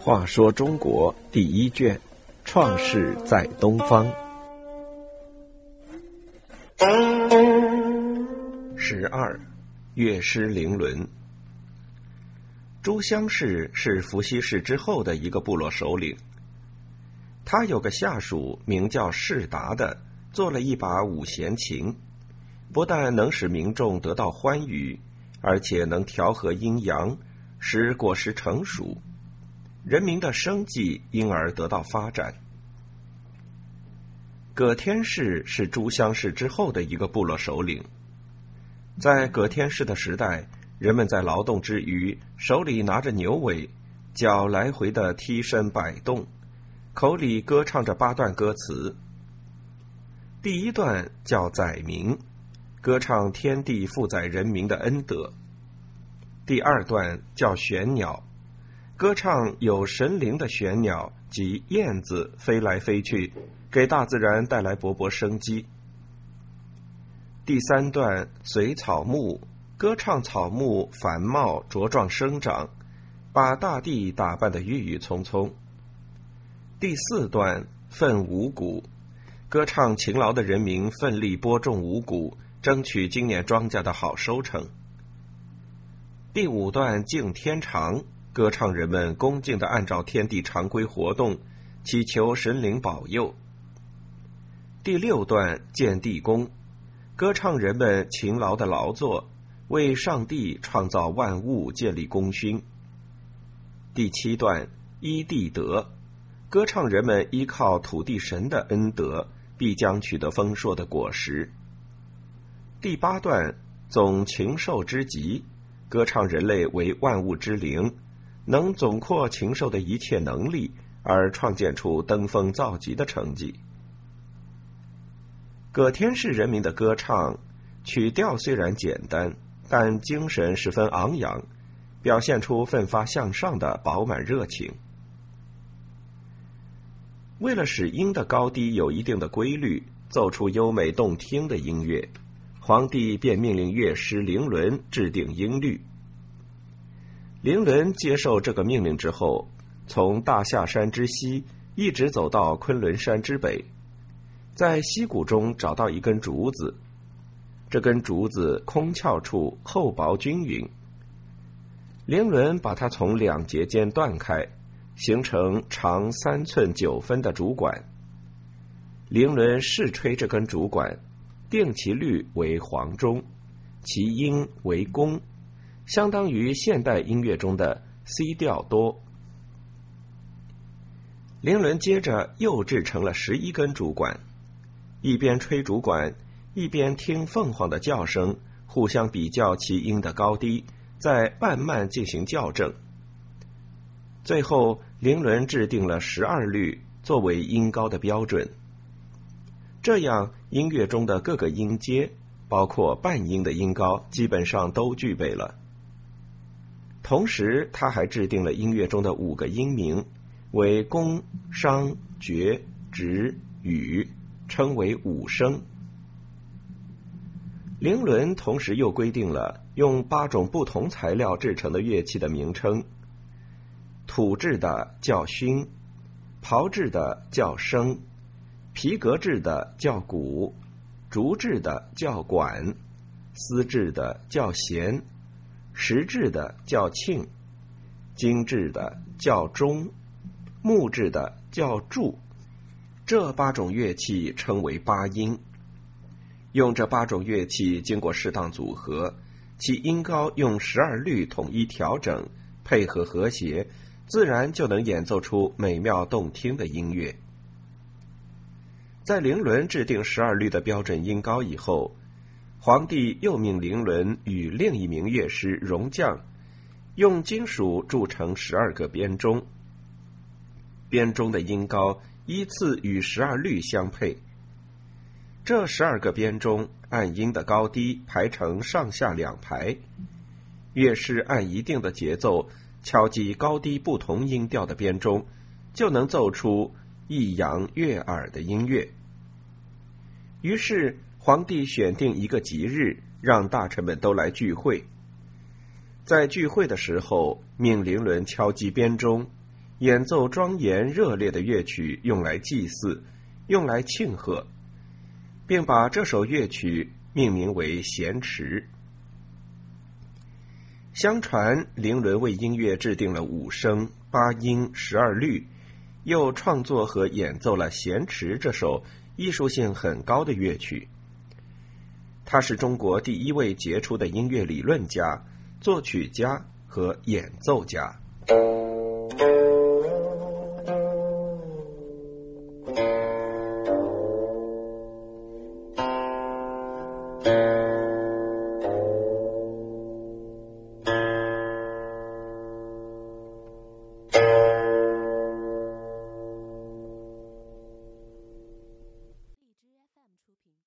话说中国第一卷，创世在东方。十二，乐师伶伦。朱襄氏是伏羲氏之后的一个部落首领。他有个下属名叫士达的，做了一把五弦琴，不但能使民众得到欢愉，而且能调和阴阳，使果实成熟。人民的生计因而得到发展。葛天氏是朱襄氏之后的一个部落首领。在葛天氏的时代，人们在劳动之余，手里拿着牛尾，脚来回的踢身摆动，口里歌唱着八段歌词。第一段叫载明，歌唱天地负载人民的恩德；第二段叫玄鸟。歌唱有神灵的玄鸟及燕子飞来飞去，给大自然带来勃勃生机。第三段随草木歌唱，草木繁茂茁壮生长，把大地打扮得郁郁葱葱。第四段奋五谷，歌唱勤劳的人民奋力播种五谷，争取今年庄稼的好收成。第五段敬天长。歌唱人们恭敬的按照天地常规活动，祈求神灵保佑。第六段建地宫，歌唱人们勤劳的劳作，为上帝创造万物建立功勋。第七段依地德，歌唱人们依靠土地神的恩德，必将取得丰硕的果实。第八段总禽兽之极，歌唱人类为万物之灵。能总括禽兽的一切能力，而创建出登峰造极的成绩。葛天氏人民的歌唱曲调虽然简单，但精神十分昂扬，表现出奋发向上的饱满热情。为了使音的高低有一定的规律，奏出优美动听的音乐，皇帝便命令乐师伶伦制定音律。伶伦接受这个命令之后，从大夏山之西一直走到昆仑山之北，在溪谷中找到一根竹子，这根竹子空壳处厚薄均匀。伶伦把它从两节间断开，形成长三寸九分的竹管。伶伦试吹这根竹管，定其律为黄钟，其音为宫。相当于现代音乐中的 C 调多。伶伦接着又制成了十一根竹管，一边吹竹管，一边听凤凰的叫声，互相比较其音的高低，再慢慢进行校正。最后，伶伦制定了十二律作为音高的标准。这样，音乐中的各个音阶，包括半音的音高，基本上都具备了。同时，他还制定了音乐中的五个音名，为宫、商、角、徵、羽，称为五声。伶伦同时又规定了用八种不同材料制成的乐器的名称：土制的叫埙，炮制的叫笙，皮革制的叫鼓，竹制的叫管，丝制的叫弦。石制的叫磬，金制的叫钟，木制的叫柱，这八种乐器称为八音。用这八种乐器经过适当组合，其音高用十二律统一调整，配合和谐，自然就能演奏出美妙动听的音乐。在伶伦制定十二律的标准音高以后。皇帝又命伶伦与另一名乐师荣将，用金属铸成十二个编钟。编钟的音高依次与十二律相配。这十二个编钟按音的高低排成上下两排，乐师按一定的节奏敲击高低不同音调的编钟，就能奏出抑扬悦耳的音乐。于是。皇帝选定一个吉日，让大臣们都来聚会。在聚会的时候，命伶伦敲击编钟，演奏庄严热烈的乐曲，用来祭祀，用来庆贺，并把这首乐曲命名为咸池。相传，伶伦为音乐制定了五声、八音、十二律，又创作和演奏了咸池这首艺术性很高的乐曲。他是中国第一位杰出的音乐理论家、作曲家和演奏家。